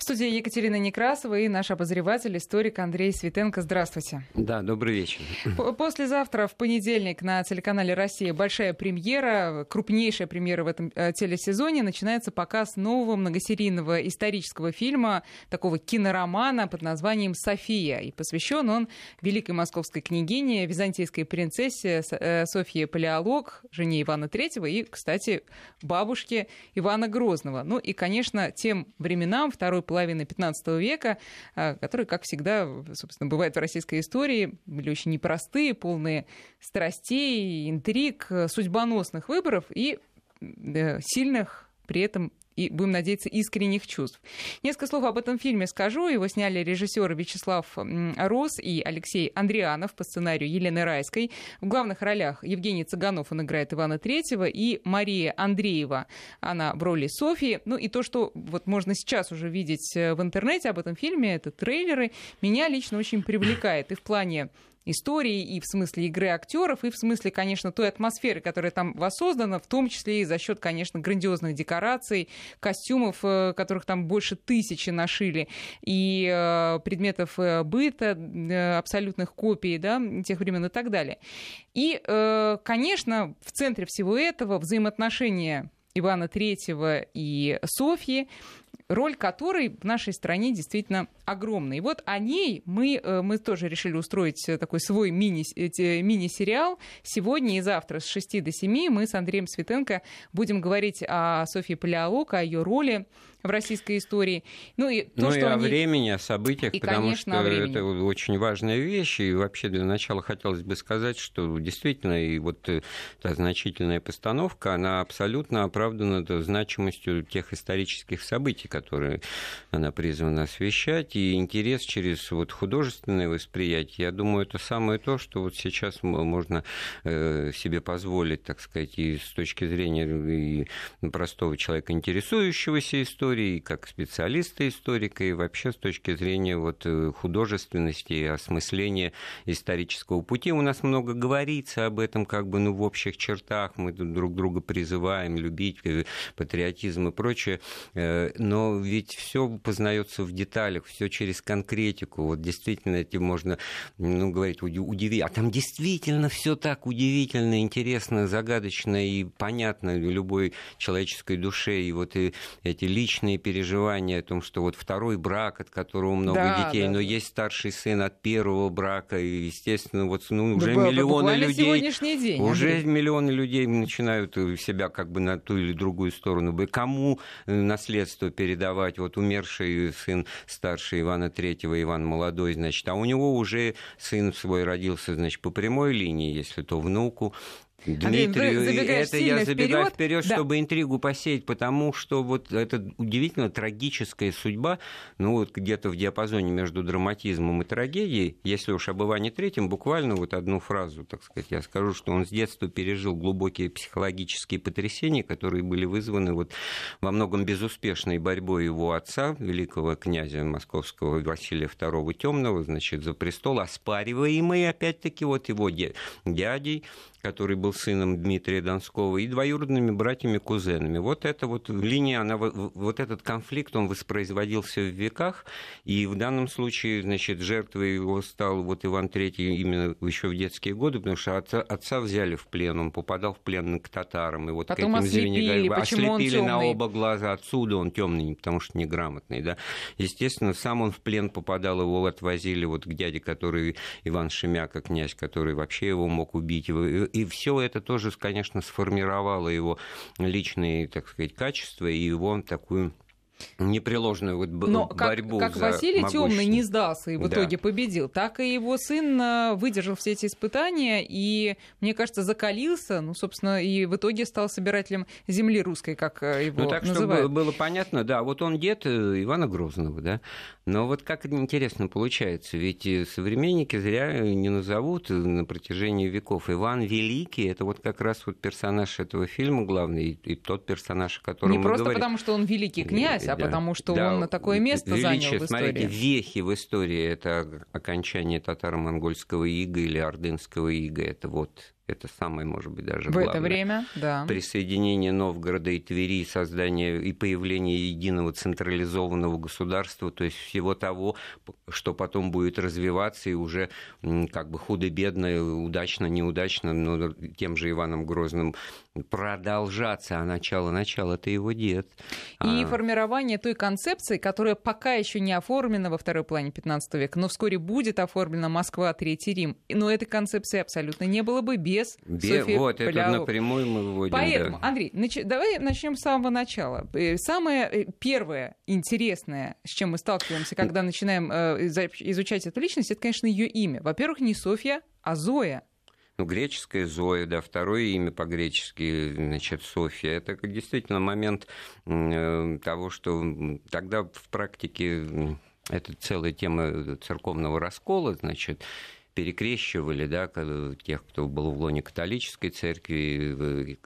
В студии Екатерина Некрасова и наш обозреватель, историк Андрей Светенко. Здравствуйте. Да, добрый вечер. Послезавтра, в понедельник, на телеканале «Россия» большая премьера, крупнейшая премьера в этом э, телесезоне. Начинается показ нового многосерийного исторического фильма, такого киноромана под названием «София». И посвящен он великой московской княгине, византийской принцессе э, Софье Палеолог, жене Ивана III и, кстати, бабушке Ивана Грозного. Ну и, конечно, тем временам, второй половины 15 века, а, которые, как всегда, собственно, бывает в российской истории, были очень непростые, полные страстей, интриг, судьбоносных выборов и э, сильных при этом и, будем надеяться, искренних чувств. Несколько слов об этом фильме скажу. Его сняли режиссеры Вячеслав Рос и Алексей Андрианов по сценарию Елены Райской. В главных ролях Евгений Цыганов, он играет Ивана Третьего, и Мария Андреева, она в роли Софии. Ну и то, что вот можно сейчас уже видеть э, в интернете об этом фильме, это трейлеры, меня лично очень привлекает и в плане истории, и в смысле игры актеров, и в смысле, конечно, той атмосферы, которая там воссоздана, в том числе и за счет, конечно, грандиозных декораций, костюмов, э, которых там больше тысячи нашили, и э, предметов э, быта, абсолютных копий, да, тех времен и так далее. И, конечно, в центре всего этого взаимоотношения Ивана Третьего и Софьи, роль которой в нашей стране действительно огромная. И вот о ней мы, э, мы тоже решили устроить такой свой мини, мини-сериал. Сегодня и завтра с 6 до 7 мы с Андреем Светенко будем говорить о Софье Палеолог, о ее роли в российской истории. Ну и, то, ну, что и они... о времени, о событиях, и, потому конечно, что это очень важная вещь. И вообще для начала хотелось бы сказать, что действительно и вот э, та значительная постановка, она абсолютно оправдана значимостью тех исторических событий, которые она призвана освещать. И интерес через вот художественное восприятие, я думаю, это самое то, что вот сейчас можно э, себе позволить, так сказать, и с точки зрения и простого человека, интересующегося историей, как специалиста историка, и вообще с точки зрения вот э, художественности и осмысления исторического пути. У нас много говорится об этом, как бы, ну, в общих чертах, мы друг друга призываем любить э, патриотизм и прочее, э, но ведь все познается в деталях, все через конкретику. Вот действительно этим можно, ну, говорить, удивить. А там действительно все так удивительно, интересно, загадочно и понятно любой человеческой душе. И вот эти личные переживания о том, что вот второй брак, от которого много да, детей, да, но есть старший сын от первого брака, и, естественно, вот ну, уже да, миллионы людей... День, уже Андрей. миллионы людей начинают себя как бы на ту или другую сторону. Кому э, наследство передавать? Вот умерший сын старший Ивана Третьего, Иван Молодой, значит, а у него уже сын свой родился, значит, по прямой линии, если то внуку, Дмитрию, Андрей, это я забегаю вперед, да. чтобы интригу посеять, потому что вот эта удивительно трагическая судьба, ну вот где-то в диапазоне между драматизмом и трагедией, если уж об Иване Третьем, буквально вот одну фразу, так сказать, я скажу, что он с детства пережил глубокие психологические потрясения, которые были вызваны вот во многом безуспешной борьбой его отца, великого князя московского Василия II Темного, значит, за престол, оспариваемый опять-таки вот его дядей, который был сыном Дмитрия Донского, и двоюродными братьями-кузенами. Вот эта вот линия, она, вот этот конфликт, он воспроизводился в веках, и в данном случае, значит, жертвой его стал вот Иван III именно еще в детские годы, потому что отца, отца взяли в плен, он попадал в плен к татарам, и вот Потом к этим ослепили, почему ослепили он на оба глаза, отсюда он темный, потому что неграмотный, да. Естественно, сам он в плен попадал, его отвозили вот к дяде, который Иван Шемяка, князь, который вообще его мог убить, и все это тоже, конечно, сформировало его личные, так сказать, качества и его такую непреложную вот Но борьбу как, как за Василий Темный не сдался и в итоге да. победил, так и его сын э, выдержал все эти испытания и, мне кажется, закалился, ну, собственно, и в итоге стал собирателем земли русской, как э, его ну, так, называют. чтобы было понятно, да, вот он дед э, Ивана Грозного, да, но вот как интересно получается, ведь современники зря не назовут на протяжении веков. Иван Великий, это вот как раз вот персонаж этого фильма главный, и тот персонаж, о котором не мы просто говорим. потому, что он великий князь, а да. потому что да. он на такое место Величие, занял в истории. Смотрите, вехи в истории – это окончание татаро-монгольского ига или ордынского ига. Это вот Это самое, может быть, даже В главное. это время, да. Присоединение Новгорода и Твери, создание и появление единого централизованного государства, то есть всего того, что потом будет развиваться и уже как бы худо-бедно, удачно, неудачно, но тем же Иваном Грозным продолжаться, а начало-начало это его дед. И а... формирование той концепции, которая пока еще не оформлена во второй плане 15 века, но вскоре будет оформлена Москва, Третий Рим. Но этой концепции абсолютно не было бы без, без Софьи Вот, Поляу. это напрямую мы выводим. Поэтому, да. Андрей, нач... давай начнем с самого начала. Э, самое э, первое интересное, с чем мы сталкиваемся, когда начинаем э, изучать эту личность, это, конечно, ее имя. Во-первых, не Софья, а Зоя ну, греческая Зоя, да, второе имя по-гречески, значит, Софья. Это действительно момент того, что тогда в практике это целая тема церковного раскола, значит, перекрещивали да, тех, кто был в лоне католической церкви,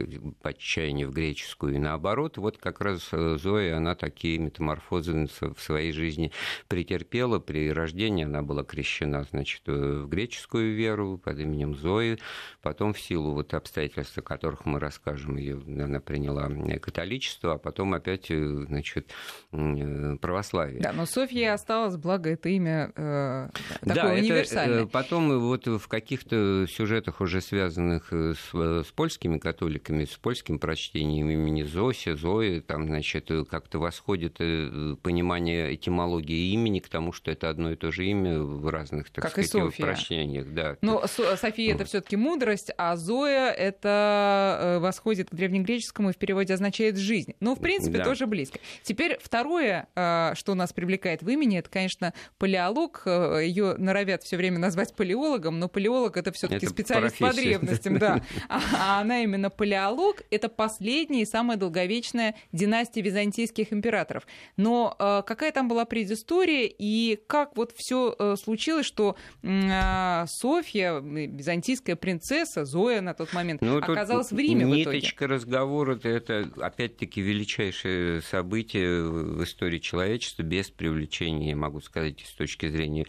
по отчаянию в греческую и наоборот. Вот как раз э, Зоя, она такие метаморфозы в своей жизни претерпела. При рождении она была крещена значит, э, в греческую веру под именем Зои. Потом в силу вот обстоятельств, о которых мы расскажем, ее она приняла католичество, а потом опять э, значит, православие. Да, но Софья осталась, благо это имя э, такое да, универсальное. Это, потом потом вот в каких-то сюжетах, уже связанных э, с, э, с польскими католиками, с польским прочтением имени Зоси, Зои, там, значит, как-то восходит э, понимание этимологии имени к тому, что это одно и то же имя в разных, так как сказать, прочтениях. Да. Но София вот. это все-таки мудрость, а Зоя это восходит к древнегреческому и в переводе означает жизнь. Ну, в принципе, да. тоже близко. Теперь второе, что нас привлекает в имени, это, конечно, палеолог. Ее норовят все время назвать палеологом, но палеолог это все-таки специалист профессия. по древностям, да. А, а она именно палеолог. Это последняя и самая долговечная династия византийских императоров. Но э, какая там была предыстория и как вот все э, случилось, что э, Софья, византийская принцесса, Зоя на тот момент, ну, оказалась в Риме ниточка в итоге? разговора это опять-таки величайшее событие в истории человечества без привлечения, я могу сказать, с точки зрения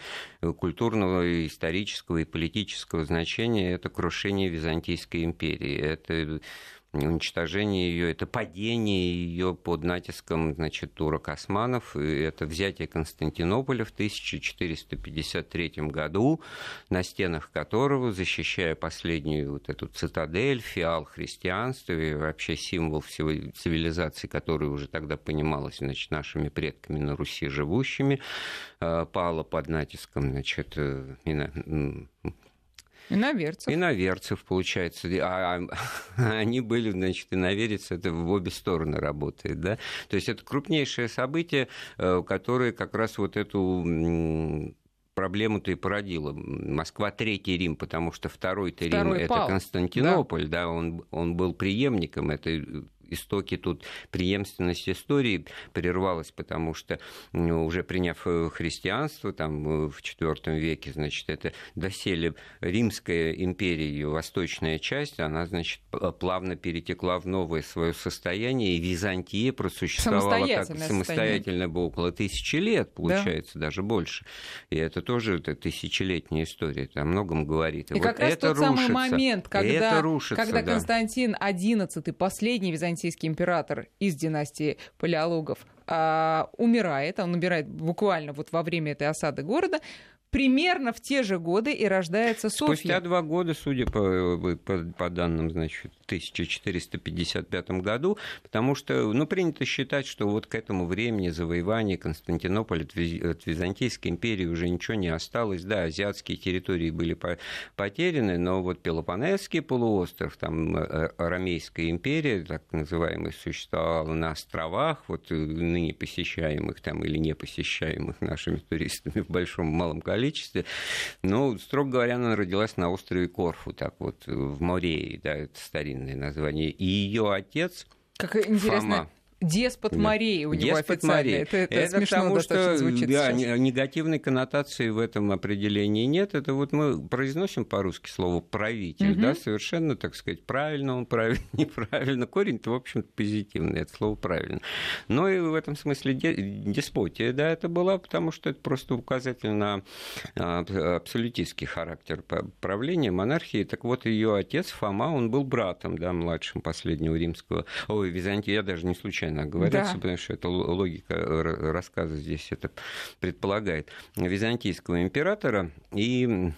культурного и исторического исторического и политического значения это крушение Византийской империи. Это уничтожение ее, это падение ее под натиском значит, турок османов, и это взятие Константинополя в 1453 году, на стенах которого, защищая последнюю вот эту цитадель, фиал христианства и вообще символ всего цивилизации, которая уже тогда понималась значит, нашими предками на Руси живущими, э, пала под натиском значит, э, Иноверцев. Иноверцев, получается. А, а, они были, значит, иноверец, это в обе стороны работает, да. То есть это крупнейшее событие, э, которое как раз вот эту проблему-то и породила. Москва Третий Рим, потому что Второй-то Рим – это Константинополь, да, да он, он был преемником этой истоки тут преемственность истории прервалась, потому что уже приняв э, христианство там, э, в IV веке, значит, это доселе Римская империя, ее восточная часть, она, значит, плавно перетекла в новое свое состояние, и Византия просуществовала как самостоятельно бы около тысячи лет, получается, да. даже больше. И это тоже это тысячелетняя история, это о многом говорит. И, и вот как раз тот рушится. самый момент, когда, когда да. Константин XI, последний византийский византийский император из династии палеологов а, умирает, он умирает буквально вот во время этой осады города, примерно в те же годы и рождается Софья. Спустя два года, судя по, по, по данным, значит, в 1455 году, потому что, ну, принято считать, что вот к этому времени завоевания Константинополя от Византийской империи уже ничего не осталось. Да, азиатские территории были потеряны, но вот Пелопонесский полуостров, там э, Арамейская империя, так называемая, существовала на островах, вот э, ныне посещаемых там или не посещаемых нашими туристами в большом малом количестве, количестве. Ну, строго говоря, она родилась на острове Корфу, так вот, в Морее, да, это старинное название. И ее отец как интересно, Фома, Деспот морей у него Деспот морей. Это, это, это смешно потому, что звучит да, сейчас. негативной коннотации в этом определении нет. Это вот мы произносим по-русски слово «правитель», угу. да, совершенно, так сказать, правильно он, правильно, неправильно. Корень-то, в общем-то, позитивный, это слово правильно. Но и в этом смысле деспотия, да, это была, потому что это просто указатель на а, абсолютистский характер правления, монархии. Так вот, ее отец Фома, он был братом, да, младшим последнего римского, ой, Византия, я даже не случайно оговорился, да. потому что это логика рассказа здесь это предполагает, византийского императора, и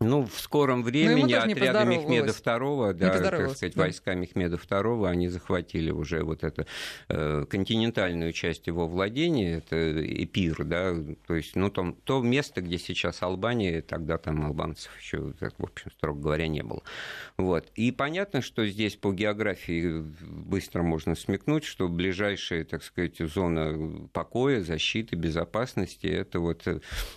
ну, в скором времени отряды Мехмеда II, да, так сказать, да. войска Мехмеда II, они захватили уже вот эту э, континентальную часть его владения, это Эпир, да, то есть, ну, там, то место, где сейчас Албания, тогда там албанцев еще, в общем, строго говоря, не было. Вот. И понятно, что здесь по географии быстро можно смекнуть, что ближайшая, так сказать, зона покоя, защиты, безопасности, это вот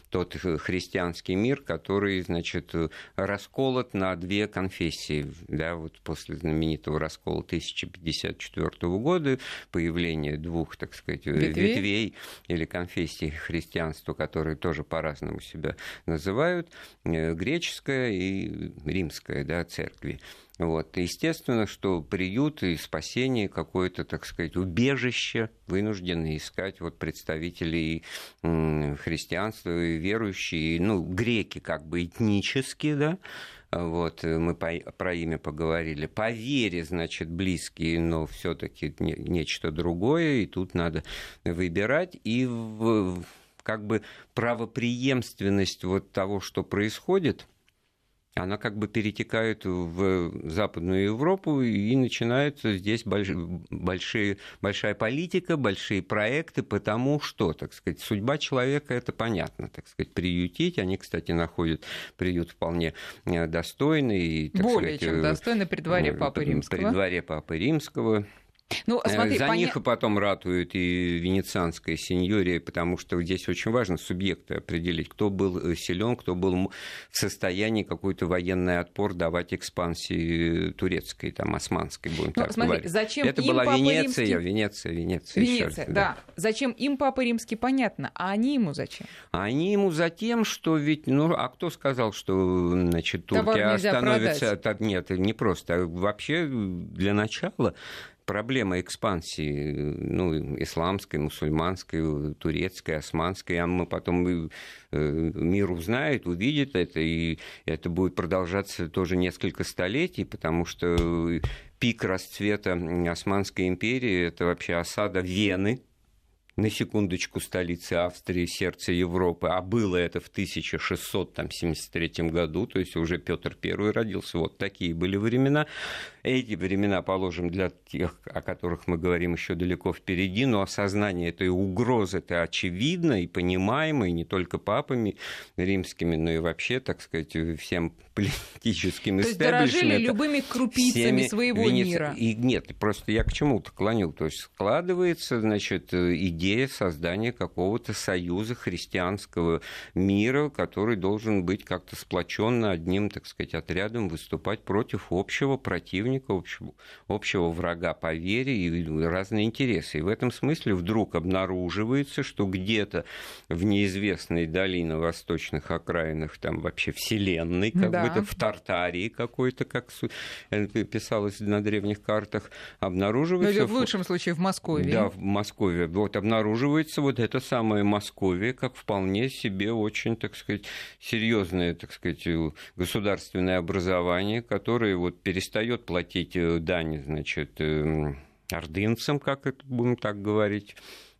тот христианский мир, который, значит, расколот на две конфессии. Да, вот после знаменитого раскола 1054 года, появление двух, так сказать, ветвей, ветвей или конфессий христианства, которые тоже по-разному себя называют, э, греческая и римская да, церкви. Вот. Естественно, что приют и спасение, какое-то, так сказать, убежище вынуждены искать вот представителей христианства и верующие, ну, греки как бы этнические, да, вот, мы по, про имя поговорили. По вере, значит, близкие, но все-таки не, нечто другое, и тут надо выбирать. И в, как бы правоприемственность вот того, что происходит – она как бы перетекает в Западную Европу, и начинается здесь большие, большая политика, большие проекты, потому что, так сказать, судьба человека, это понятно, так сказать, приютить. Они, кстати, находят приют вполне э, достойный. Так Более сказать, чем э, достойный при дворе Папы Римского. При дворе Папы Римского. Ну, э, смотри, За поня... них и потом ратуют и венецианская сеньория, потому что здесь очень важно субъекты определить, кто был э, силен, кто был в состоянии какой-то военный отпор давать экспансии турецкой, там, османской, будем ну, так смотри, говорить. Зачем Это им была Папа Венеция, Римский... Венеция, Венеция. Венеция, да. да. Зачем им Папа Римский, понятно, а они ему зачем? Они ему за тем, что ведь, ну, а кто сказал, что, значит, Турция остановится... Продать. Нет, не просто. А вообще, для начала проблема экспансии ну, исламской, мусульманской, турецкой, османской, а мы потом э, мир узнает, увидит это, и это будет продолжаться тоже несколько столетий, потому что пик расцвета Османской империи – это вообще осада Вены, на секундочку, столицы Австрии, сердце Европы, а было это в 1673 году, то есть уже Петр I родился. Вот такие были времена. Эти времена положим для тех, о которых мы говорим еще далеко впереди, но осознание этой угрозы это очевидно и понимаемо, и не только папами римскими, но и вообще, так сказать, всем политическим То есть дорожили любыми крупицами своего Венеции... мира. И нет, просто я к чему-то клонил. То есть складывается, значит, идея создания какого-то союза христианского мира, который должен быть как-то сплоченно одним, так сказать, отрядом выступать против общего противника противника, общего, общего врага по вере и разные интересы. И в этом смысле вдруг обнаруживается, что где-то в неизвестной долине восточных окраинах, там вообще вселенной, как да. Бы в Тартарии какой-то, как писалось на древних картах, обнаруживается... Ну, или в лучшем случае в Москве. Да, в Москве. Вот обнаруживается вот это самое Московия, как вполне себе очень, так сказать, серьезное, так сказать, государственное образование, которое вот перестает платить платить э, дань, значит, эм, ордынцам, как это будем так говорить,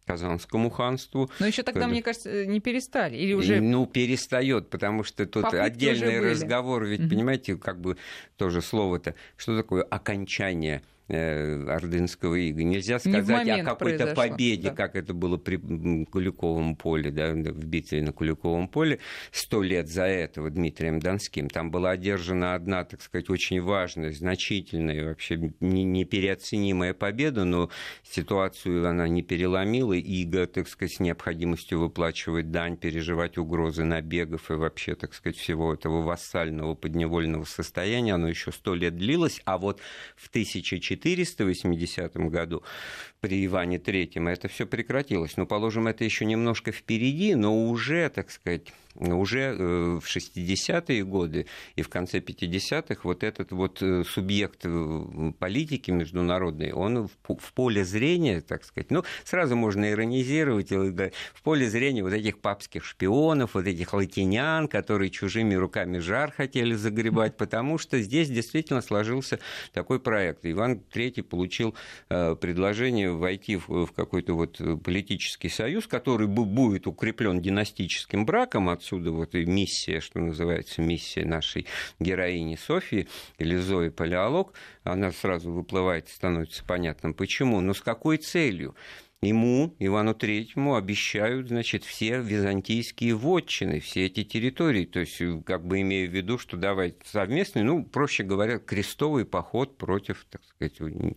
Казанскому ханству. Но еще тогда, мне кажется, не перестали. Или уже... Ну, перестает, потому что тут Попытки отдельный разговор, ведь, mm-hmm. понимаете, как бы тоже слово-то, что такое окончание Э, Ордынского ига. Нельзя сказать о какой-то победе, да. как это было при Куликовом поле, да, в битве на Куликовом поле, сто лет за этого Дмитрием Донским. Там была одержана одна, так сказать, очень важная, значительная, вообще непереоценимая победа, но ситуацию она не переломила. Ига, так сказать, с необходимостью выплачивать дань, переживать угрозы набегов и вообще, так сказать, всего этого вассального подневольного состояния, оно еще сто лет длилось, а вот в 1400 1480 году при Иване Третьем это все прекратилось. Но, положим, это еще немножко впереди, но уже, так сказать, уже э, в 60-е годы и в конце 50-х вот этот вот э, субъект э, политики международной, он в поле зрения, так сказать, ну, сразу можно иронизировать, в поле зрения вот этих папских шпионов, вот этих латинян, которые чужими руками жар хотели загребать, потому что здесь действительно сложился такой проект. Иван III получил предложение войти в какой-то вот политический союз, который будет укреплен династическим браком, отсюда вот и миссия, что называется, миссия нашей героини Софии или Зои Палеолог, она сразу выплывает и становится понятным, почему, но с какой целью? Ему, Ивану Третьему, обещают, значит, все византийские вотчины, все эти территории. То есть, как бы имея в виду, что давайте совместный, ну, проще говоря, крестовый поход против, так сказать, э,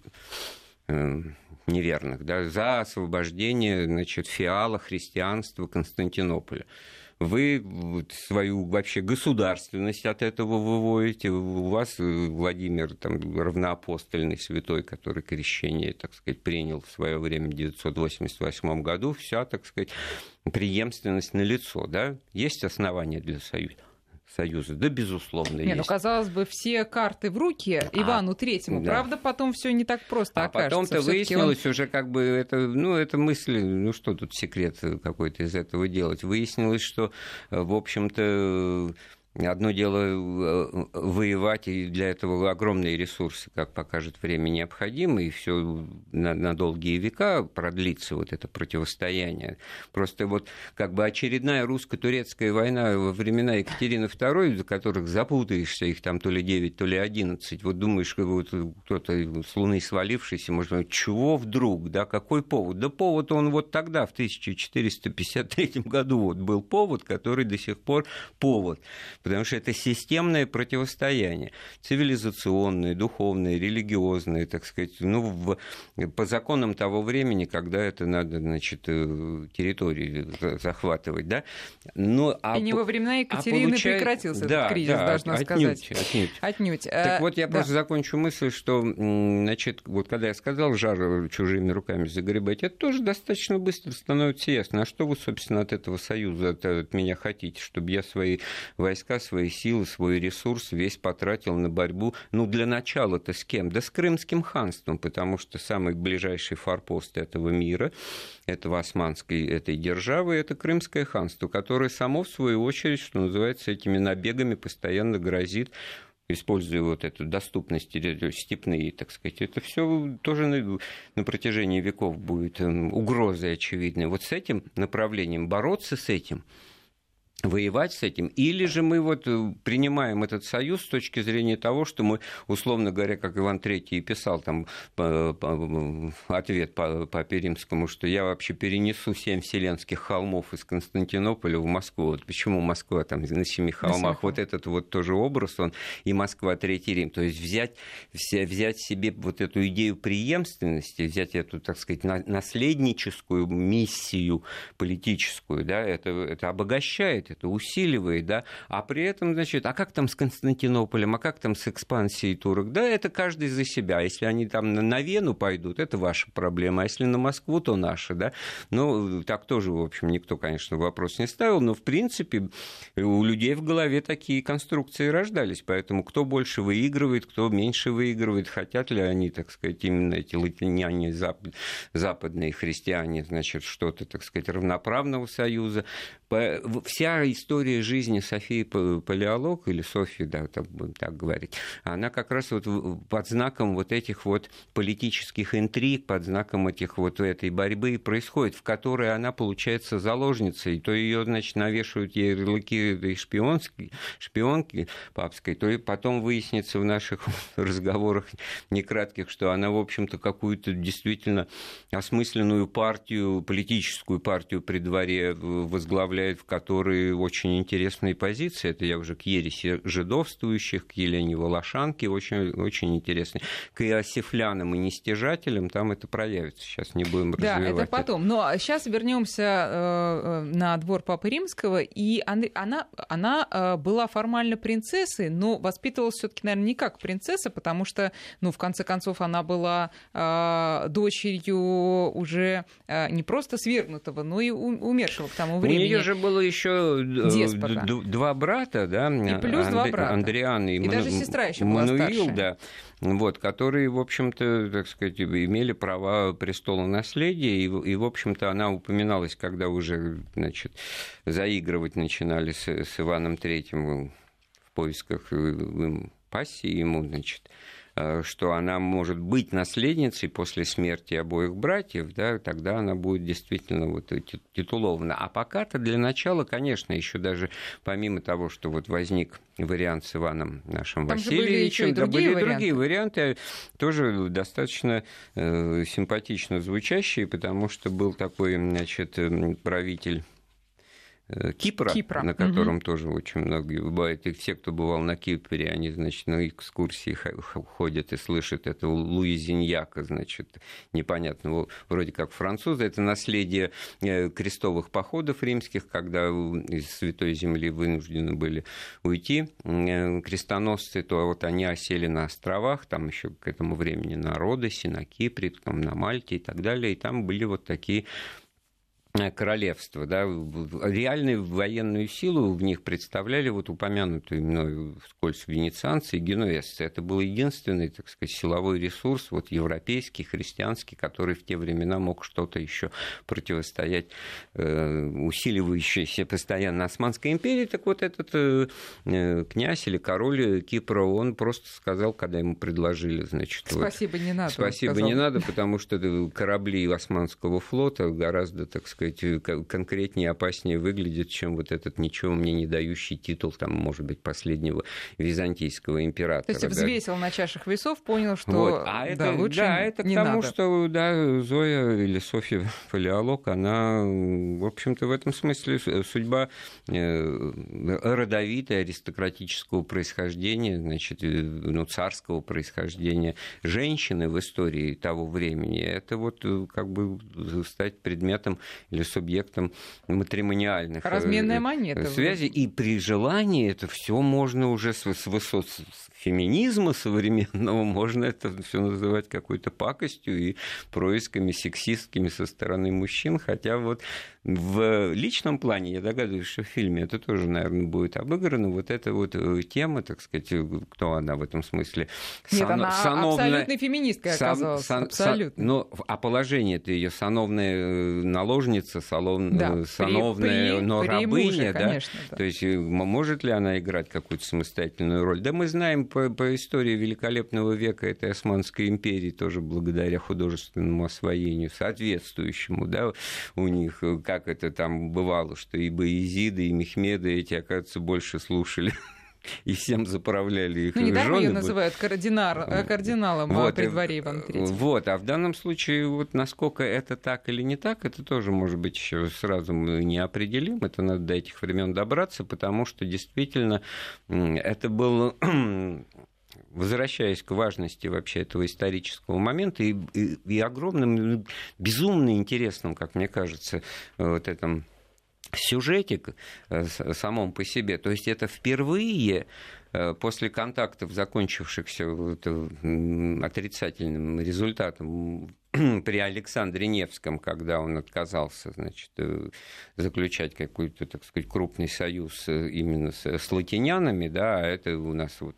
неверных, да, за освобождение, значит, фиала христианства Константинополя вы свою вообще государственность от этого выводите. У вас э, Владимир там, равноапостольный святой, который крещение, так сказать, принял в свое время в 1988 году, вся, так сказать, преемственность на лицо, да? Есть основания для союза. Союза. Да, безусловно, не, ну, есть. ну, казалось бы, все карты в руки а, Ивану Третьему. Да. Правда, потом все не так просто а окажется. потом-то выяснилось он... уже как бы это, ну, это мысли, ну, что тут секрет какой-то из этого делать. Выяснилось, что, в общем-то, Одно дело э, воевать, и для этого огромные ресурсы, как покажет время, необходимы, и все на, на долгие века продлится вот это противостояние. Просто вот как бы очередная русско-турецкая война во времена Екатерины II, за которых запутаешься, их там то ли 9, то ли 11, вот думаешь, вот кто-то с Луны свалившийся, может быть, чего вдруг, да, какой повод? Да повод он вот тогда, в 1453 году, вот был повод, который до сих пор повод потому что это системное противостояние, цивилизационное, духовное, религиозное, так сказать, ну, в, по законам того времени, когда это надо, значит, э, территории захватывать, да. Но, а, И не во времена Екатерины а получай... прекратился да, этот кризис, да, должна отнюдь, сказать. Отнюдь. отнюдь. Так вот, я да. просто закончу мысль, что, значит, вот когда я сказал жар чужими руками загребать, это тоже достаточно быстро становится ясно. А что вы, собственно, от этого союза, от, от меня хотите, чтобы я свои войска войска, свои силы, свой ресурс весь потратил на борьбу. Ну, для начала-то с кем? Да с Крымским ханством, потому что самый ближайший форпост этого мира, этого османской этой державы, это Крымское ханство, которое само, в свою очередь, что называется, этими набегами постоянно грозит используя вот эту доступность степные, так сказать, это все тоже на, на протяжении веков будет эм, угрозой очевидной. Вот с этим направлением бороться с этим – воевать с этим, или же мы вот э, принимаем этот союз с точки зрения того, что мы, условно говоря, как Иван III писал там ответ по, по Перимскому, что я вообще перенесу семь вселенских холмов из Константинополя в Москву. Вот почему Москва там на семи холмах? Вот этот вот тоже образ, он и Москва, Третий Рим. То есть взять, взять себе вот эту идею преемственности, взять эту, так сказать, наследническую миссию политическую, да, это, это обогащает это усиливает, да, а при этом, значит, а как там с Константинополем, а как там с экспансией турок? Да, это каждый за себя. Если они там на Вену пойдут, это ваша проблема, а если на Москву, то наша, да. Ну, так тоже, в общем, никто, конечно, вопрос не ставил, но, в принципе, у людей в голове такие конструкции рождались, поэтому кто больше выигрывает, кто меньше выигрывает, хотят ли они, так сказать, именно эти латиняне, запад, западные христиане, значит, что-то, так сказать, равноправного союза. Вся история жизни Софии Палеолог, или Софии, да, так будем так говорить, она как раз вот под знаком вот этих вот политических интриг, под знаком этих вот этой борьбы происходит, в которой она получается заложницей, то ее, значит, навешивают ей ярлыки шпионские, шпионки папской, то и потом выяснится в наших разговорах некратких, что она, в общем-то, какую-то действительно осмысленную партию, политическую партию при дворе возглавляет, в которой очень интересные позиции. Это я уже к ереси жидовствующих, к Елене Волошанке, очень, очень интересно. К иосифлянам и нестяжателям там это проявится. Сейчас не будем да, развивать. Да, это потом. Но сейчас вернемся э, на двор Папы Римского. И она, она э, была формально принцессой, но воспитывалась все-таки, наверное, не как принцесса, потому что, ну, в конце концов, она была э, дочерью уже э, не просто свергнутого, но и умершего к тому времени. У нее же было еще э, два брата, да? И плюс два брата. Андриан и, и Ман... даже сестра еще была Мануил, да вот, которые, в общем-то, так сказать, имели права престола наследия, и, и в общем-то, она упоминалась, когда уже, значит, заигрывать начинали с, с Иваном Третьим в поисках пассии ему, значит, Э, что она может быть наследницей после смерти обоих братьев, да, тогда она будет действительно вот титулована. А пока-то для начала, конечно, еще даже помимо того, что вот возник вариант с Иваном нашим Там Васильевичем, были, да, были варианты. другие варианты, тоже достаточно э, симпатично звучащие, потому что был такой, значит, правитель Э, Кипра, Кипра. на котором угу. тоже очень многие бывают. И все, кто бывал на Кипре, они, значит, на экскурсии ходят и слышат это Луизиньяка, значит, непонятно, вроде как французы. Это наследие э, крестовых походов римских, когда из Святой Земли вынуждены были уйти э, крестоносцы, то вот они осели на островах, там еще к этому времени на Родосе, на Кипре, там, на Мальте и так далее. И там были вот такие Э, королевства, да, реальную военную силу в них представляли вот упомянутые мной вскользь венецианцы и генуэзцы. Это был единственный, так сказать, силовой ресурс, вот европейский, христианский, который в те времена мог что-то еще противостоять э, усиливающейся постоянно Османской империи. Так вот этот э, э князь или король Кипра, он просто сказал, когда ему предложили, значит... Спасибо, вот, не надо. Спасибо, не надо, потому что корабли Османского флота гораздо, так сказать, сказать, конкретнее, опаснее выглядит, чем вот этот ничего мне не дающий титул, там, может быть, последнего византийского императора. То есть взвесил да. на чашах весов, понял, что вот. а это, да, лучше да, это не к тому, надо. что да, Зоя или Софья Палеолог, она, в общем-то, в этом смысле судьба э, родовитая, аристократического происхождения, значит, э, ну, царского происхождения женщины в истории того времени, это вот э, как бы стать предметом или субъектом матримониальных э, Разменная монета. связей. И при желании это все можно уже с, высот феминизма современного, можно это все называть какой-то пакостью и происками сексистскими со стороны мужчин, хотя вот в личном плане, я догадываюсь, что в фильме это тоже, наверное, будет обыграно, вот эта вот э, тема, так сказать, э, кто она в этом смысле? Нет, сан... она сановная... абсолютной феминисткой оказалась, сан... абсолютно. Сан... Но, а положение это ее сановная наложница, салон... да, сановная, при, но при рабыня, муже, да? Конечно, да? То есть может ли она играть какую-то самостоятельную роль? Да мы знаем по, по истории великолепного века этой Османской империи, тоже благодаря художественному освоению соответствующему, да, у них, как это там бывало, что и Боязиды, и Мехмеды эти, оказывается, больше слушали и всем заправляли их ну, недавно ее называют кардинар, э, кардиналом вот, при дворе Ивана III. Вот, а в данном случае, вот насколько это так или не так, это тоже, может быть, еще сразу мы не определим, это надо до этих времен добраться, потому что действительно это был возвращаясь к важности вообще этого исторического момента и, и, и огромным, безумно интересным, как мне кажется, вот этом сюжетик э, самом по себе. То есть это впервые э, после контактов, закончившихся отрицательным результатом при Александре Невском, когда он отказался значит, э, заключать какой-то, так сказать, крупный союз именно с, с латинянами, да, а это у нас вот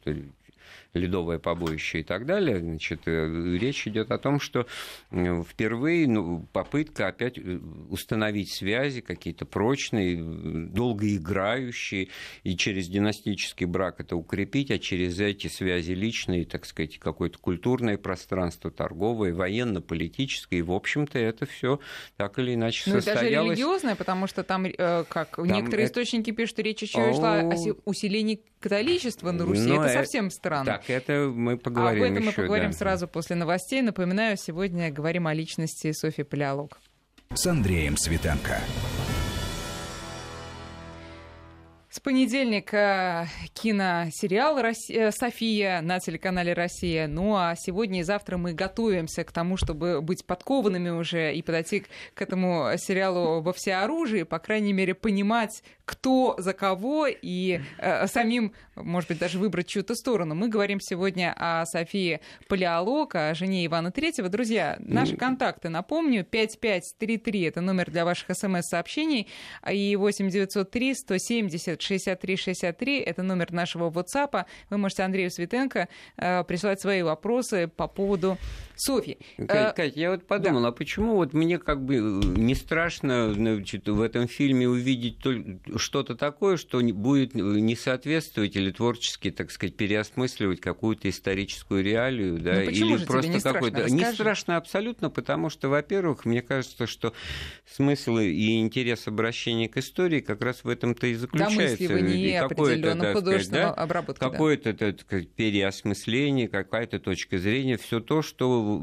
ледовое побоище и так далее, значит, э, речь идет о том, что впервые ну, попытка опять э, установить связи какие-то прочные, долгоиграющие, и через династический брак это укрепить, а через эти связи личные, так сказать, какое-то культурное пространство, торговое, военно-политическое, и, в общем-то, это все так или иначе ну, состоялось. даже религиозное, потому что там, э, как там некоторые это... источники пишут, речь еще шла о усилении католичества на Руси. Но это совсем странно. Так, это мы поговорим Об этом еще, мы поговорим да. сразу после новостей. Напоминаю, сегодня говорим о личности Софьи Палеолог. С Андреем Светенко. С понедельника киносериал э, «София» на телеканале «Россия». Ну а сегодня и завтра мы готовимся к тому, чтобы быть подкованными уже и подойти к этому сериалу во всеоружии, по крайней мере, понимать, кто за кого и э, самим, может быть, даже выбрать чью-то сторону. Мы говорим сегодня о Софии Палеолог, о жене Ивана Третьего. Друзья, наши ну... контакты, напомню, 5533 — это номер для ваших смс-сообщений, и 8903 170 6363, это номер нашего WhatsApp. Вы можете Андрею Светенко э, присылать свои вопросы по поводу Софьи. Кать, э, Кать, я вот подумал, да. а почему вот мне как бы не страшно значит, в этом фильме увидеть что-то такое, что будет не соответствовать или творчески, так сказать, переосмысливать какую-то историческую реалию, да, ну, или же просто не какой-то. Страшно? Не страшно абсолютно, потому что, во-первых, мне кажется, что смысл и интерес обращения к истории как раз в этом-то и заключается. Домысливание определенную художественную да, обработку. Какое-то да. переосмысление, какая-то точка зрения, все то, что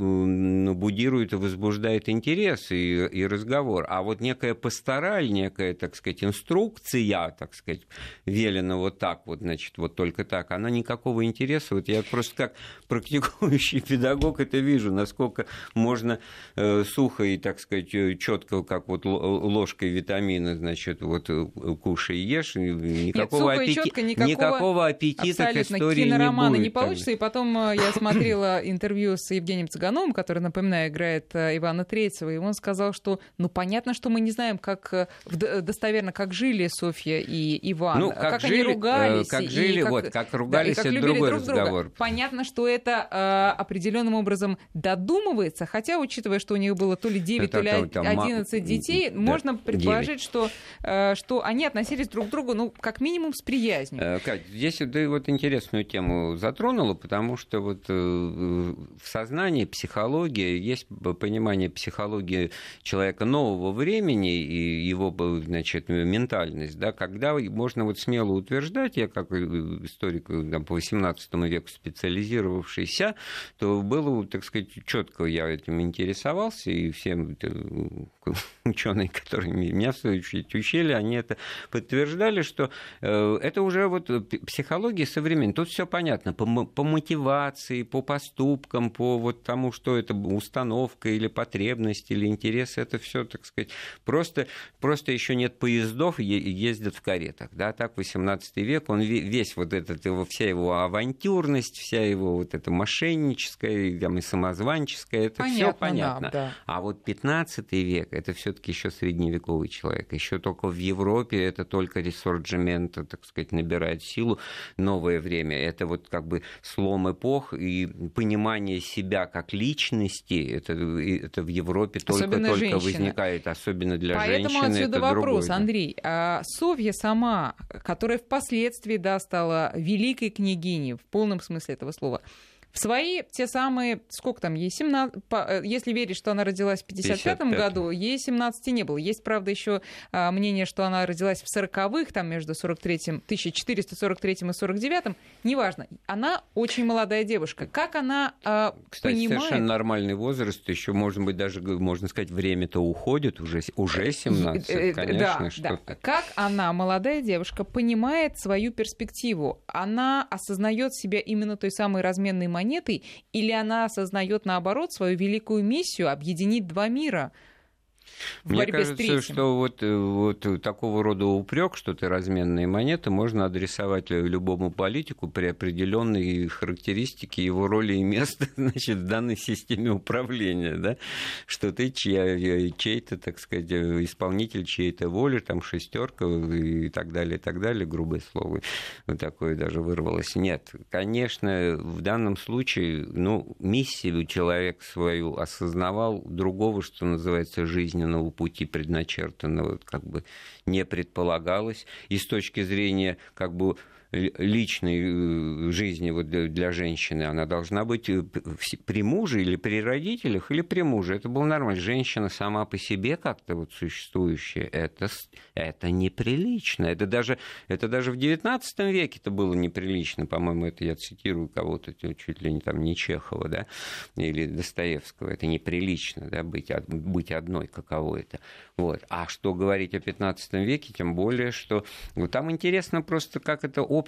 будирует и возбуждает интерес и, и разговор. А вот некая пастораль, некая, так сказать, инструкция, так сказать, велена вот так вот, значит, вот только так, она никакого интереса. Вот я просто как практикующий педагог это вижу, насколько можно э, сухо и, так сказать, четко, как вот ложкой витамина, значит, вот э, кушай и ешь, никакого, Нет, аппети... никакого, никакого аппетита к истории киноромана не будет. не получится. И потом э, я смотрела интервью с Евгением Цыгановым, который, напоминаю, играет э, Ивана Третьего, и он сказал, что, ну, понятно, что мы не знаем, как э, достоверно, как жили Софья и Иван, ну, как, как жили, они ругались. Как жили, как, вот, как ругались, да, как это другой друг разговор. Друга. Понятно, что это э, определенным образом додумывается, хотя, учитывая, что у них было то ли 9, это, то ли 11 там, детей, да, можно предположить, что, э, что они относились друг к другу, ну, как минимум, с приязнью. Э, Кать, здесь ты вот интересную тему затронула, потому что вот э, в сознании психология, есть понимание психологии человека нового времени и его, значит, ментальность, да, когда можно вот смело утверждать, я как историк там, по XVIII веку специализировавшийся, то было, так сказать, четко я этим интересовался, и всем ученые, которые меня в свою очередь учили, они это подтверждали, что э, это уже вот психология современная. Тут все понятно по, по мотивации, по поступкам, по вот тому, что это установка или потребность или интерес, это все, так сказать, просто, просто еще нет поездов, ездят в каретах. Да? Так 18 век, он весь вот этот, его, вся его авантюрность, вся его вот эта мошенническая там, и самозванческая, это все понятно. Да, да. А вот 15 век, это все-таки еще средневековый человек. Еще только в Европе это только ресорджимент, так сказать, набирает силу. Новое время это вот как бы слом эпох и понимание себя как личности. Это, это в Европе только-только возникает, особенно для Поэтому женщины. Поэтому отсюда это вопрос, другое, Андрей. А Совья сама, которая впоследствии да, стала великой княгиней в полном смысле этого слова, в свои те самые, сколько там, ей 17, э, если верить, что она родилась в 55 году, ей 17 не было. Есть, правда, еще а, мнение, что она родилась в 40-х, там между 43 1443 и 49 неважно. Она очень молодая девушка. Как она а, Кстати, понимает... совершенно нормальный возраст, еще, может быть, даже, можно сказать, время-то уходит, уже, уже 17, э, э, конечно. Да, да. Как она, молодая девушка, понимает свою перспективу? Она осознает себя именно той самой разменной монетой, монетой, или она осознает наоборот свою великую миссию объединить два мира – мне кажется, что вот, э, вот такого рода упрек, что ты разменные монеты, можно адресовать любому политику при определенной характеристике его роли и места значит, в данной системе управления. Да? Что ты чья, чей-то, так сказать, исполнитель чьей-то воли, там шестерка и так далее, и так далее, грубое слово вот такое даже вырвалось. Нет, конечно, в данном случае ну, миссию человек свою осознавал, другого, что называется, жизненного жизненного пути предначертанного как бы не предполагалось. И с точки зрения как бы личной э, жизни вот для женщины, она должна быть э, при муже или при родителях, или при муже. Это было нормально. Женщина сама по себе как-то вот существующая, это, это неприлично. Это даже, это даже в XIX веке это было неприлично. По-моему, это я цитирую кого-то, чуть ли не там не Чехова, да, или Достоевского. Это неприлично, да, быть, быть одной, каково это. Вот. А что говорить о 15 веке, тем более, что ну, там интересно просто, как это общество,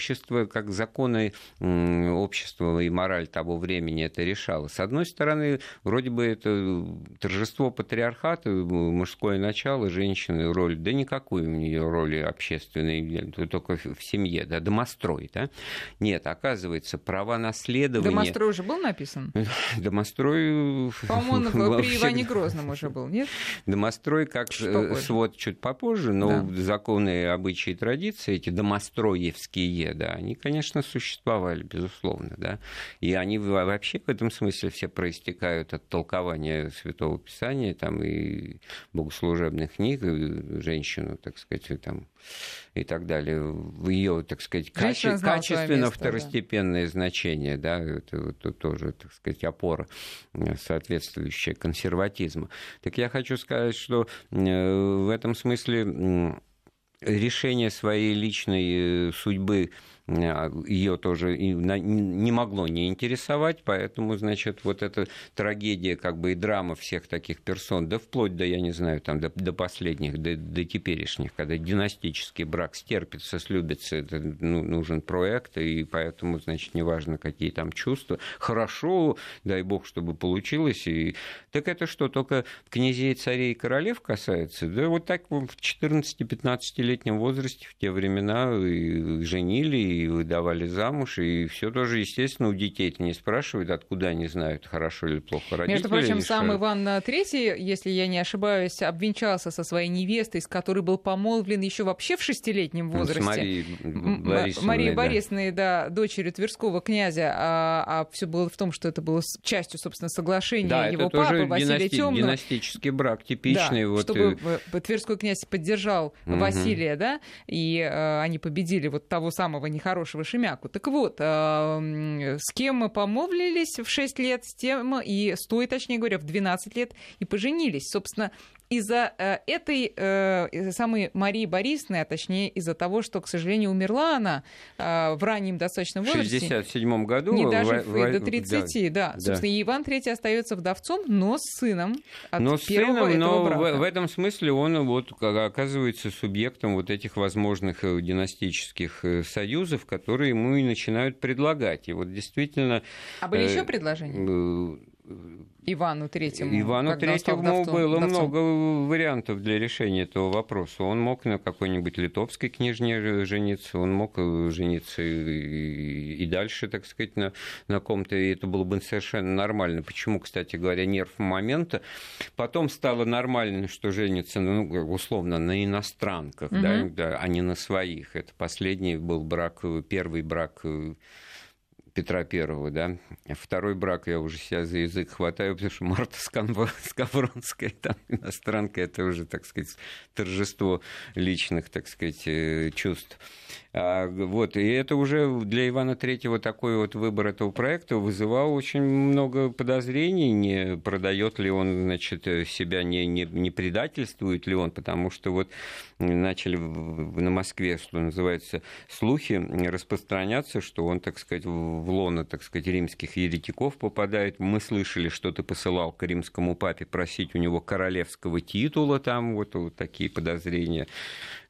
как законы общества и мораль того времени это решало. С одной стороны, вроде бы это торжество патриархата, мужское начало, женщины, роль, да никакой у нее роли общественной, только в семье, да, домострой, да. Нет, оказывается, права наследования... Домострой уже был написан? Домострой... По-моему, при Иване Грозном уже был, нет? Домострой как свод чуть попозже, но законы, обычаи и традиции, эти домостроевские, да, они, конечно, существовали, безусловно, да. И они вообще в этом смысле все проистекают от толкования Святого Писания, там, и богослужебных книг, и женщину, так сказать, там, и так далее, в ее, так сказать, каче- качественно место, второстепенное да. значение, да, это, это тоже, так сказать, опора э, соответствующая консерватизму. Так я хочу сказать, что э, в этом смысле решение своей личной э, судьбы ее тоже не могло не интересовать, поэтому, значит, вот эта трагедия, как бы и драма всех таких персон, да вплоть до, я не знаю, там, до, до последних, до, до теперешних, когда династический брак стерпится, слюбится, это ну, нужен проект, и поэтому, значит, неважно, какие там чувства, хорошо, дай бог, чтобы получилось, и... так это что, только князей, царей и королев касается? Да вот так в 14-15-летнем возрасте в те времена и женили, и и выдавали замуж, и все тоже, естественно, у детей это не спрашивают, откуда они знают, хорошо или плохо родители. Между прочим, сам Иван III, если я не ошибаюсь, обвенчался со своей невестой, с которой был помолвлен еще вообще в шестилетнем возрасте. С Марией Борисовной, Марии да. Борисовной, да, дочерью Тверского князя, а, а все было в том, что это было частью, собственно, соглашения да, его это папы Василия династи... Темного. династический брак типичный. Да, вот... чтобы э, Тверской князь поддержал угу. Василия, да, и э, они победили вот того самого не хорошего Шемяку. Так вот, с кем мы помолвились в 6 лет, с тем и стоит, точнее говоря, в 12 лет и поженились. Собственно, из-за э, этой э, самой Марии Борисовны, а точнее из-за того, что, к сожалению, умерла она э, в раннем достаточно возрасте. В 67 году. Не даже в, в, до 30, да. да. Собственно, да. Иван III остается вдовцом, но с сыном от но с сыном, но в, в этом смысле он вот оказывается субъектом вот этих возможных династических союзов, которые ему и начинают предлагать. И вот действительно... А были еще предложения? Ивану Третьему. Ивану Третьему было много вариантов для решения этого вопроса. Он мог на какой-нибудь литовской княжне жениться, он мог э, жениться и, и дальше, так сказать, на, на ком-то, и это было бы совершенно нормально. Почему, кстати говоря, нерв момента. Потом стало нормально, что женится, ну, условно, на иностранках, угу. да, да, а не на своих. Это последний был брак, первый брак э, Петра Первого, да. Второй брак я уже сейчас за язык хватаю, потому что Марта Скавронская, там иностранка, это уже, так сказать, торжество личных, так сказать, э, чувств. А, вот, и это уже для Ивана Третьего такой вот выбор этого проекта вызывал очень много подозрений, не продает ли он, значит, себя, не, не, не предательствует ли он, потому что вот начали на Москве, что называется, слухи распространяться, что он, так сказать, в лоно, так сказать, римских еретиков попадает. Мы слышали, что ты посылал к римскому папе просить у него королевского титула, там вот, вот такие подозрения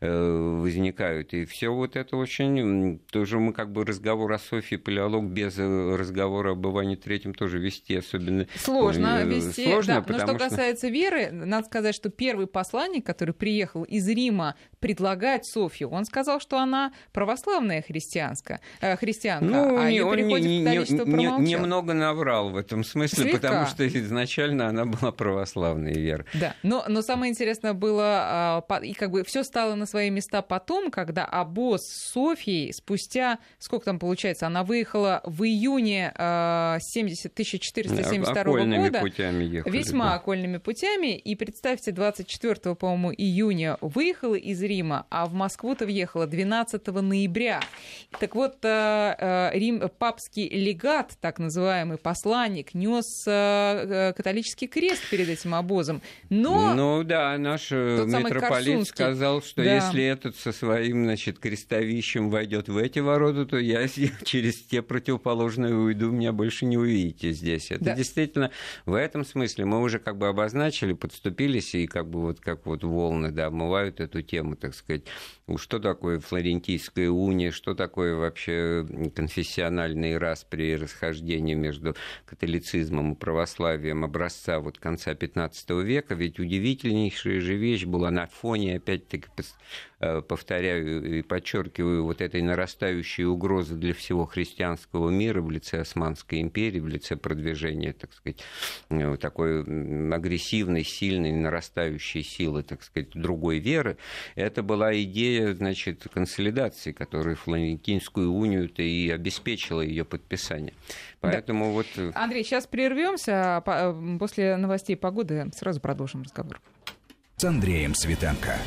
возникают. И все вот это очень... Тоже мы как бы разговор о Софии Палеолог без э, разговора об Иване Третьем тоже вести особенно... Сложно э, вести, Сложно, да. Но что касается веры, надо сказать, что первый посланник, который приехал из Рима предлагать Софью, он сказал, что она православная христианка, э, христианка ну, а не, он не, не, не, немного наврал в этом смысле, Слегка. потому что изначально она была православной веры. Да, но, но самое интересное было, а, и как бы все стало на свои места потом, когда обоз Софьей спустя, сколько там получается, она выехала в июне 70, 1472 окольными года. Путями ехали, весьма да. окольными путями. И представьте, 24, по-моему, июня выехала из Рима Рима, а в Москву-то въехала 12 ноября. Так вот, э, э, Рим, папский легат, так называемый посланник, нес католический крест перед этим обозом. Но ну да, наш митрополит сказал, что да. если этот со своим значит, крестовищем войдет в эти ворота, то я через те противоположные уйду, меня больше не увидите здесь. Это да. действительно в этом смысле мы уже как бы обозначили, подступились и как бы вот как вот волны да, обмывают эту тему, так сказать. Что такое Флорентийская уния, что такое вообще конфессиональный распри и расхождение между католицизмом и православием образца вот конца XV века. Ведь удивительнейшая же вещь была на фоне, опять-таки, повторяю и подчеркиваю, вот этой нарастающей угрозы для всего христианского мира в лице Османской империи, в лице продвижения, так сказать, э, такой агрессивной, сильной, нарастающей силы, так сказать, другой веры, это была идея, значит, консолидации, которая Флорентинскую унию-то и обеспечила ее подписание. Поэтому да. вот... Э, Андрей, сейчас прервемся, а после новостей погоды сразу продолжим разговор. С Андреем Светенко.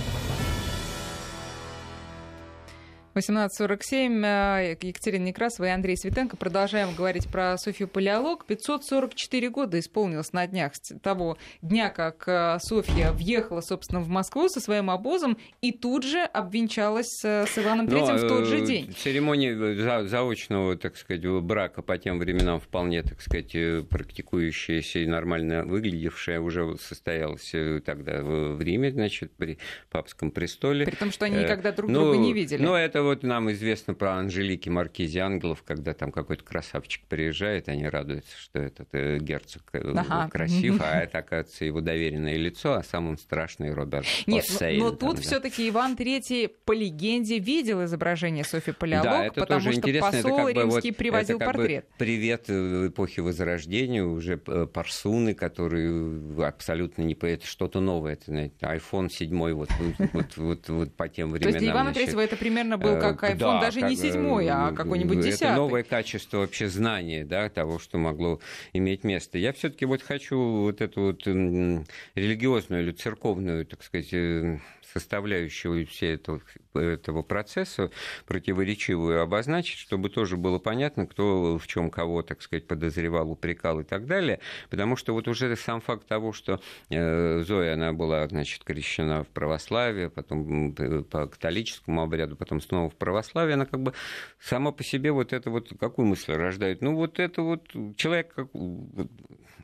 18.47. Э, Екатерина Некрасова и Андрей Светенко. Продолжаем говорить про Софью Палеолог. 544 года исполнилось на днях с того дня, как э, Софья въехала, собственно, в Москву со своим обозом и тут же обвенчалась с Иваном Третьим в тот же э, день. Церемония заочного, так сказать, брака по тем временам вполне, так сказать, практикующаяся и нормально выглядевшая уже состоялась тогда в Риме, значит, при папском престоле. При том, что они никогда друг ну, друга не видели. Ну, это вот нам известно про Анжелики Маркизи Ангелов, когда там какой-то красавчик приезжает, они радуются, что этот э, герцог э, ага. красив, а это, оказывается, его доверенное лицо, а сам он страшный Роберт Нет, Оссейн, но, но тут да. все-таки Иван III по легенде видел изображение Софьи Палеолог, да, это потому тоже что интересно. посол это как римский вот, привозил это как портрет. Бы привет э, эпохи Возрождения, уже парсуны, которые абсолютно не... Это что-то новое, это, знаете, iPhone 7 вот, вот, вот, вот, вот по тем временам. То есть Ивана III это примерно был Э, как iPhone, да, даже как, не седьмой, а какой-нибудь десятый. Это новое качество вообще знания, да, того, что могло иметь место. Я все-таки вот хочу вот эту вот религиозную или церковную, так сказать, э, составляющую всей этого, этого процесса противоречивую обозначить, чтобы тоже было понятно, кто в чем кого, так сказать, подозревал, упрекал и так далее. Потому что вот уже сам факт того, что э, Зоя, она была, значит, крещена в православие, потом по католическому обряду, потом снова в православие, она как бы сама по себе вот это вот какую мысль рождает? Ну, вот это вот человек как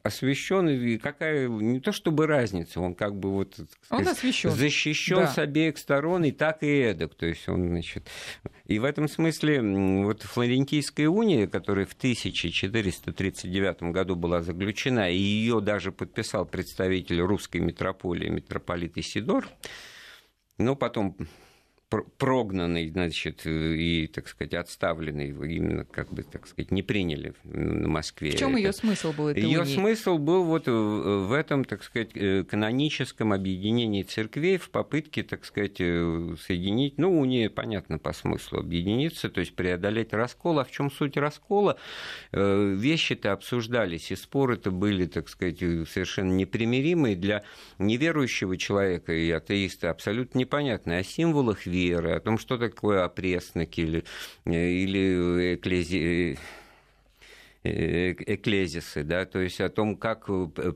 освещенный, какая не то чтобы разница, он как бы вот он освещен. защищен да. с обеих сторон и так и эдак, то есть он значит и в этом смысле вот Флорентийская уния, которая в 1439 году была заключена, и ее даже подписал представитель русской митрополии митрополит Исидор, но потом прогнанный, значит, и, так сказать, отставленный, именно, как бы, так сказать, не приняли на Москве. В чем ее смысл был? Ее смысл был вот в этом, так сказать, э, каноническом объединении церквей в попытке, так сказать, э, соединить, ну, уния, понятно, по смыслу, объединиться, то есть преодолеть раскол. А в чем суть раскола? Э, вещи-то обсуждались, и споры-то были, так сказать, совершенно непримиримые для неверующего человека и атеиста абсолютно непонятные. О символах веры, о том, что такое опресники или, или эклези э, эклезисы, да, то есть о том, как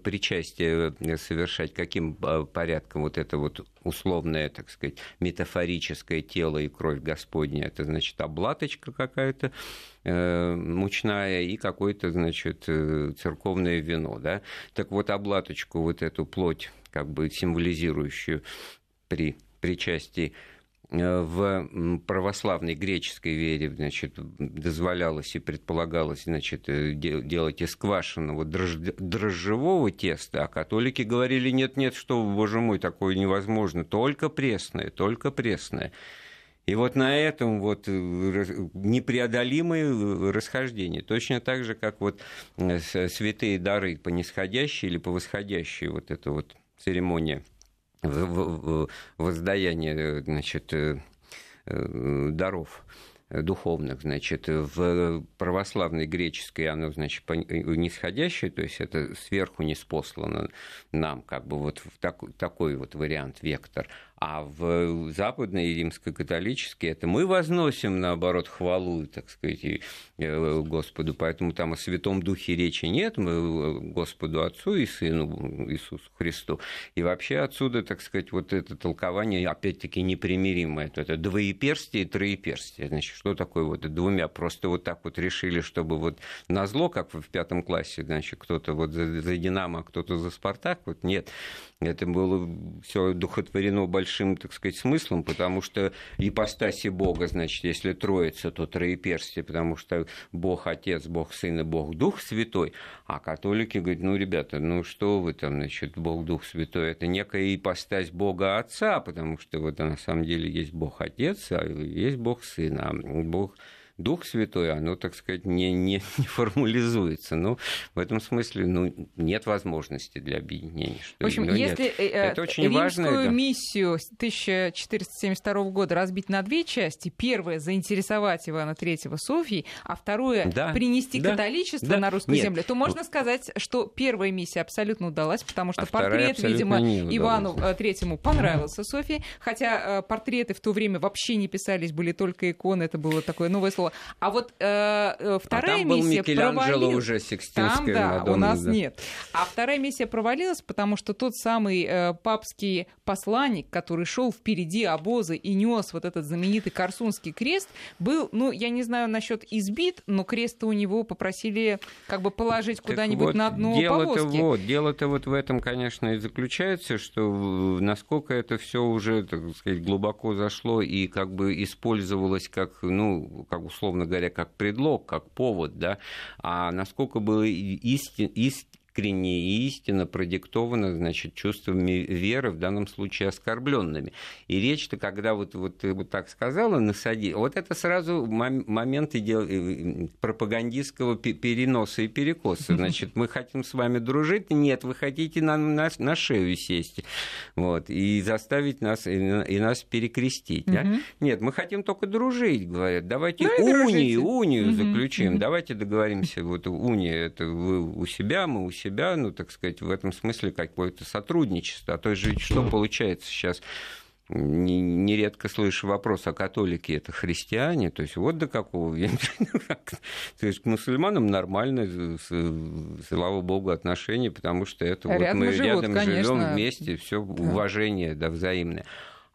причастие совершать, каким порядком вот это вот условное, так сказать, метафорическое тело и кровь Господня, это, значит, облаточка какая-то э, мучная и какое-то, значит, э, церковное вино, да. Так вот, облаточку, вот эту плоть, как бы символизирующую при причастии Э, в православной греческой вере значит, дозволялось и предполагалось значит, э, делать из квашеного дрожжевого теста, а католики говорили, нет-нет, что, боже мой, такое невозможно, только пресное, только пресное. И вот на этом вот э, непреодолимые расхождения. Точно так же, как вот святые дары по нисходящей или по восходящей, вот эта вот церемония воздаяние значит, э, э, даров духовных, значит, в православной греческой оно, значит, нисходящее, то есть это сверху не спослано нам, как бы вот в такой, такой вот вариант, вектор. А в западной римско-католической это мы возносим, наоборот, хвалу, так сказать, э, Господу. Поэтому там о Святом Духе речи нет, мы э, Господу Отцу и Сыну Иисусу Христу. И вообще отсюда, так сказать, вот это толкование, опять-таки, непримиримое. Это двоеперстие и троеперстие. Значит, что такое вот двумя? Просто вот так вот решили, чтобы вот на зло, как в пятом классе, значит, кто-то вот за, за Динамо, а кто-то за Спартак. Вот нет. Это было все духотворено большим, так сказать, смыслом, потому что ипостаси Бога, значит, если троица, то троеперстие, потому что Бог Отец, Бог Сын и Бог Дух Святой, а католики говорят, ну, ребята, ну что вы там, значит, Бог Дух Святой, это некая ипостась Бога Отца, потому что вот на самом деле есть Бог Отец, а есть Бог Сын, а Бог Дух Святой, оно, так сказать, не, не, не формализуется. Ну, в этом смысле ну, нет возможности для объединения. Что в общем, ну, если нет. Э, это очень римскую важно, миссию 1472 года разбить на две части, первое заинтересовать Ивана III Софьей, а второе да, принести да, католичество да, на русскую нет. землю, то можно сказать, что первая миссия абсолютно удалась, потому что а портрет, видимо, Ивану III понравился Софии, хотя э, портреты в то время вообще не писались, были только иконы, это было такое новое слово. А вот э, э вторая а там миссия провалилась. уже Там, да, Мадонна, у нас да. нет. А вторая миссия провалилась, потому что тот самый э, папский посланник, который шел впереди обоза и нес вот этот знаменитый Корсунский крест, был, ну, я не знаю насчет избит, но крест у него попросили как бы положить куда-нибудь вот, на дно дело-то повозки. Вот, дело-то вот в этом, конечно, и заключается, что насколько это все уже, так сказать, глубоко зашло и как бы использовалось как, ну, как условно говоря, как предлог, как повод, да, а насколько было истин, ист, искренне и истинно продиктовано, значит, чувствами веры, в данном случае оскорбленными. И речь-то, когда вот, вот ты вот так сказала, насади, вот это сразу момент идеал, пропагандистского переноса и перекоса. Значит, мы хотим с вами дружить, нет, вы хотите на, на, на шею сесть вот, и заставить нас, и, и нас перекрестить. Да? Нет, мы хотим только дружить, говорят. Давайте ну, унию, унию заключим, давайте договоримся, вот уния, это вы у себя, мы у себя себя, ну, так сказать, в этом смысле какое-то сотрудничество. А то есть что получается сейчас? нередко слышу вопрос, а католики это христиане, то есть вот до какого То есть к мусульманам нормально, слава богу, отношения, потому что это вот мы рядом живем вместе, все уважение да, взаимное.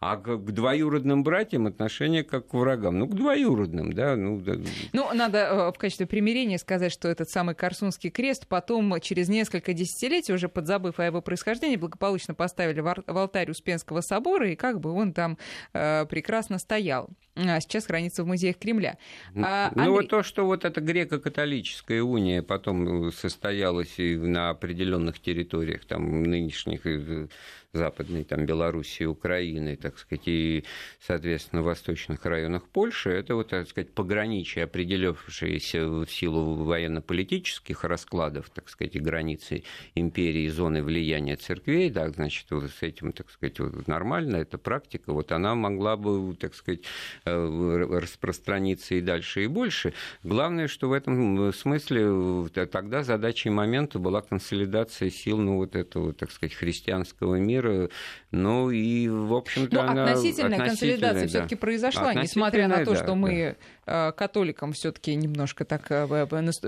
А к, двоюродным братьям отношение как к врагам. Ну, к двоюродным, да. Ну, да. ну надо э, в качестве примирения сказать, что этот самый Корсунский крест потом через несколько десятилетий, уже подзабыв о его происхождении, благополучно поставили в алтарь Успенского собора, и как бы он там э, прекрасно стоял. А сейчас хранится в музеях Кремля. А, Андрей... Ну, вот то, что вот эта греко-католическая уния потом состоялась и на определенных территориях, там, нынешних э, Западной, там, Белоруссии, Украины, так сказать, и, соответственно, в восточных районах Польши, это вот, так сказать, пограничие, определившееся в силу военно-политических раскладов, так сказать, границы империи, зоны влияния церквей, так, значит, вот с этим, так сказать, вот нормально, эта практика, вот она могла бы, так сказать, э, распространиться и дальше, и больше. Главное, что в этом смысле тогда задачей момента была консолидация сил, ну, вот этого, так сказать, христианского мира. Ну и, в общем-то, Но она... Относительная, консолидация да. все-таки произошла, несмотря на то, да, что мы да. Э, католикам все-таки немножко так э,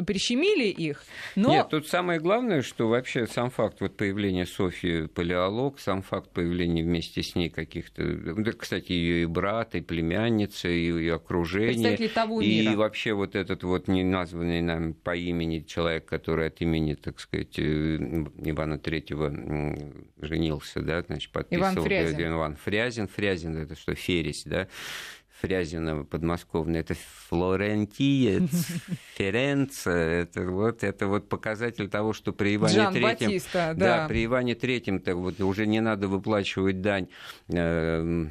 прищемили их. Но... Нет, тут самое главное, что вообще сам факт вот появления Софии Палеолог, сам факт появления вместе с ней каких-то, кстати, ее и брат, и племянница, и, и окружение. Того и мира. вообще вот этот вот неназванный нам по имени человек, который от имени, так сказать, э, Ивана Третьего женился, да, значит, подписывал Иван Фрязин. Иван Фрязин. Фрязин это что, Фересь, да? Фрязина подмосковная, это Флорентиец, Ференца, это вот, это вот показатель того, что при Иване Джан Третьем, Батиста, да. да, при Иване Третьем так вот уже не надо выплачивать дань э,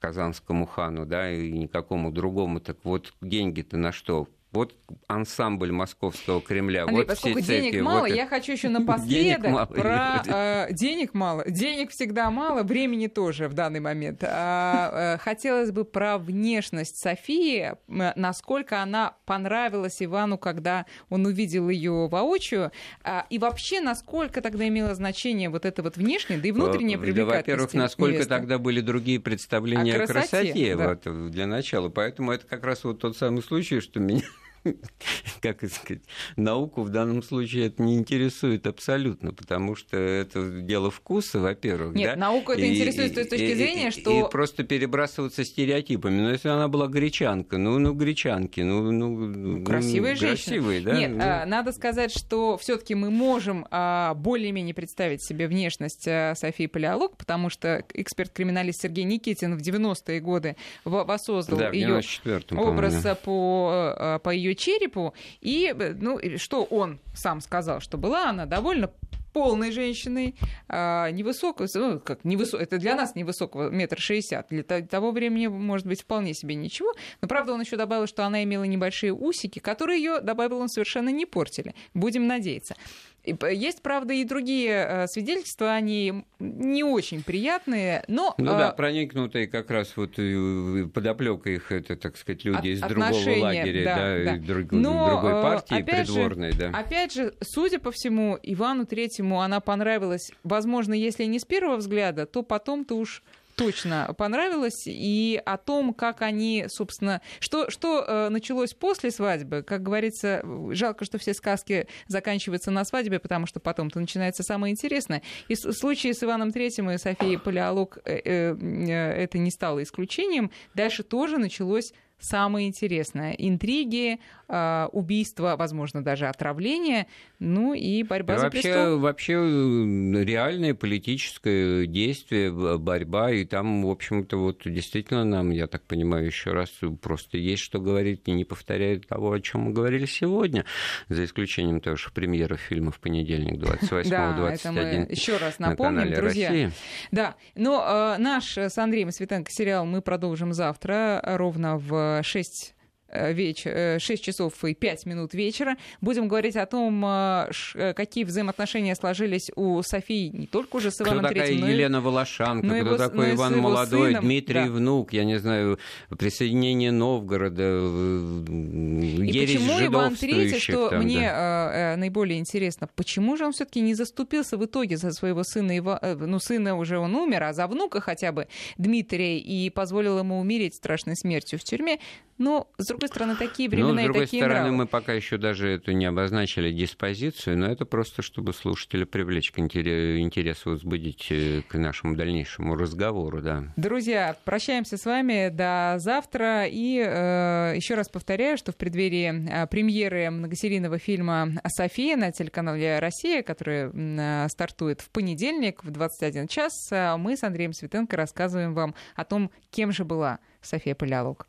казанскому хану, да, и никакому другому, так вот деньги-то на что? Вот ансамбль московского Кремля, Андрей, вот поскольку все денег цепи, мало, вот я хочу еще напоследок мало, про э, денег мало, денег всегда мало, времени тоже в данный момент. А, э, хотелось бы про внешность Софии, насколько она понравилась Ивану, когда он увидел ее воочию, а, и вообще насколько тогда имело значение вот это вот внешнее, да и внутреннее привлекательность. Да, во-первых, насколько невесты. тогда были другие представления о красоте, о красоте да. вот, для начала, поэтому это как раз вот тот самый случай, что меня как сказать, науку в данном случае это не интересует абсолютно, потому что это дело вкуса, во-первых. Нет, да? науку это и, интересует с той точки и, зрения, и, что... И просто перебрасываться стереотипами. Но если она была гречанка, ну, ну, гречанки, ну... ну, ну красивые ну, женщины. Красивые, да? Нет, ну... а, надо сказать, что все таки мы можем а, более-менее представить себе внешность а, Софии Палеолог, потому что эксперт-криминалист Сергей Никитин в 90-е годы воссоздал да, ее образ по, а, по ее черепу. И ну, что он сам сказал, что была она довольно полной женщиной, а, невысокой, ну, как невысок, это для нас невысокого, метр шестьдесят, для того времени, может быть, вполне себе ничего, но, правда, он еще добавил, что она имела небольшие усики, которые ее, добавил он, совершенно не портили. Будем надеяться. Есть, правда, и другие э, свидетельства, они не очень приятные, но... Ну да, а, проникнутые как раз вот подоплека их, это, так сказать, люди из другого лагеря, да, да, да. Друг, но, другой э, партии придворной, же, да. Опять же, судя по всему, Ивану Третьему она понравилась, возможно, если не с первого взгляда, то потом-то уж точно понравилось, и о том, как они, собственно, что, что э, началось после свадьбы. Как говорится, жалко, что все сказки заканчиваются на свадьбе, потому что потом-то начинается самое интересное. И в случае с Иваном Третьим и Софией Палеолог э, э, это не стало исключением. Дальше тоже началось самое интересное. Интриги, а, убийства, возможно, даже отравление, ну и борьба и за вообще, престол. Вообще реальное политическое действие, борьба, и там, в общем-то, вот действительно нам, я так понимаю, еще раз просто есть что говорить, и не повторяют того, о чем мы говорили сегодня, за исключением того, что премьера фильма в понедельник, 28-21. Да, это мы еще раз напомним, на друзья. Да, но э, наш с Андреем Светенко сериал мы продолжим завтра ровно в 6 Э, вечер, 6 э, часов и 5 минут вечера. Будем говорить о том, э, какие взаимоотношения сложились у Софии не только уже с Иваном кто такая Третьим, Елена Волошанка, кто его, такой Иван Молодой, сыном, Дмитрий да. Внук, я не знаю, присоединение Новгорода, И почему Иван Третий, что там, мне да. наиболее интересно, почему же он все-таки не заступился в итоге за своего сына, Ива... ну, сына уже он умер, а за внука хотя бы Дмитрия, и позволил ему умереть страшной смертью в тюрьме? Но, с другой стороны, такие времена ну, с другой и такие стороны, нравы. мы пока еще даже эту не обозначили диспозицию, но это просто, чтобы слушателя привлечь к интересу, возбудить э, к нашему дальнейшему разговору, да. Друзья, прощаемся с вами до завтра. И э, еще раз повторяю, что в преддверии э, премьеры многосерийного фильма «София» на телеканале «Россия», который э, стартует в понедельник в 21 час, э, мы с Андреем Светенко рассказываем вам о том, кем же была София Полялук.